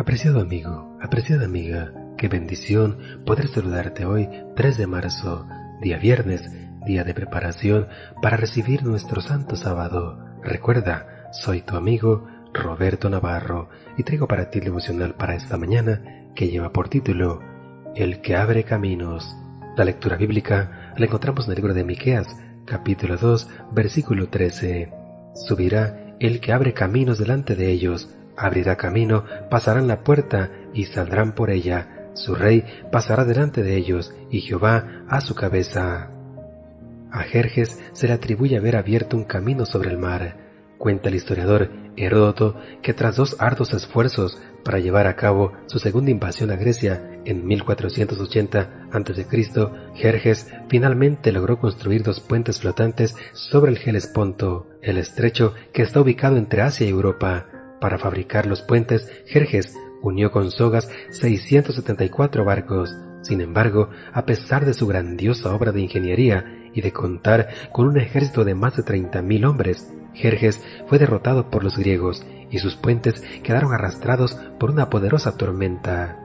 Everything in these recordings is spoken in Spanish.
Apreciado amigo, apreciada amiga, qué bendición poder saludarte hoy, 3 de marzo, día viernes, día de preparación para recibir nuestro santo sábado. Recuerda, soy tu amigo Roberto Navarro y traigo para ti el devocional para esta mañana que lleva por título El que abre caminos. La lectura bíblica la encontramos en el libro de Miqueas, capítulo 2, versículo 13. Subirá el que abre caminos delante de ellos abrirá camino, pasarán la puerta y saldrán por ella. Su rey pasará delante de ellos y Jehová a su cabeza. A Jerjes se le atribuye haber abierto un camino sobre el mar. Cuenta el historiador Heródoto que tras dos arduos esfuerzos para llevar a cabo su segunda invasión a Grecia en 1480 a.C., Jerjes finalmente logró construir dos puentes flotantes sobre el Helesponto, el estrecho que está ubicado entre Asia y Europa. Para fabricar los puentes, Jerjes unió con sogas 674 barcos. Sin embargo, a pesar de su grandiosa obra de ingeniería y de contar con un ejército de más de 30.000 hombres, Jerjes fue derrotado por los griegos y sus puentes quedaron arrastrados por una poderosa tormenta.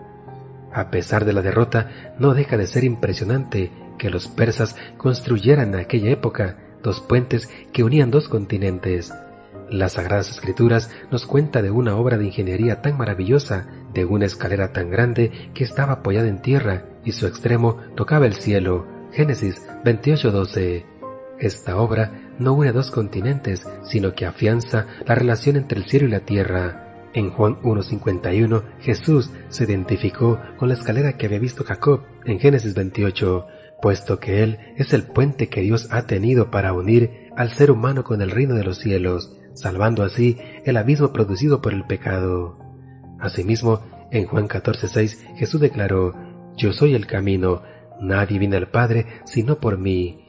A pesar de la derrota, no deja de ser impresionante que los persas construyeran en aquella época dos puentes que unían dos continentes, las Sagradas Escrituras nos cuenta de una obra de ingeniería tan maravillosa, de una escalera tan grande que estaba apoyada en tierra y su extremo tocaba el cielo. Génesis 28:12. Esta obra no une dos continentes, sino que afianza la relación entre el cielo y la tierra. En Juan 1.51, Jesús se identificó con la escalera que había visto Jacob en Génesis 28, puesto que Él es el puente que Dios ha tenido para unir al ser humano con el reino de los cielos salvando así el abismo producido por el pecado. Asimismo, en Juan 14:6 Jesús declaró, Yo soy el camino, nadie viene al Padre sino por mí.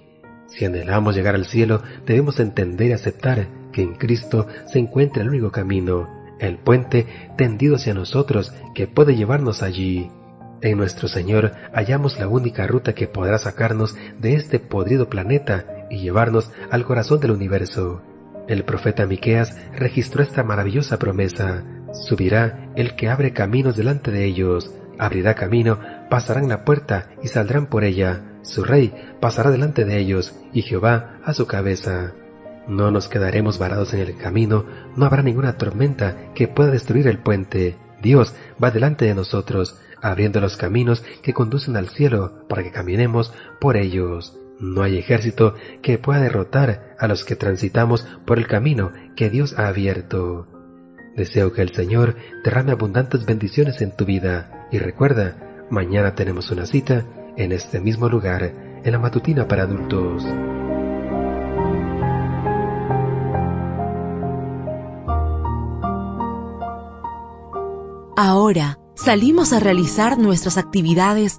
Si anhelamos llegar al cielo, debemos entender y aceptar que en Cristo se encuentra el único camino, el puente tendido hacia nosotros que puede llevarnos allí. En nuestro Señor hallamos la única ruta que podrá sacarnos de este podrido planeta y llevarnos al corazón del universo. El profeta Miqueas registró esta maravillosa promesa. Subirá el que abre caminos delante de ellos, abrirá camino, pasarán la puerta y saldrán por ella. Su rey pasará delante de ellos y Jehová a su cabeza. No nos quedaremos varados en el camino, no habrá ninguna tormenta que pueda destruir el puente. Dios va delante de nosotros, abriendo los caminos que conducen al cielo para que caminemos por ellos. No hay ejército que pueda derrotar a los que transitamos por el camino que Dios ha abierto. Deseo que el Señor derrame abundantes bendiciones en tu vida y recuerda, mañana tenemos una cita en este mismo lugar, en la matutina para adultos. Ahora salimos a realizar nuestras actividades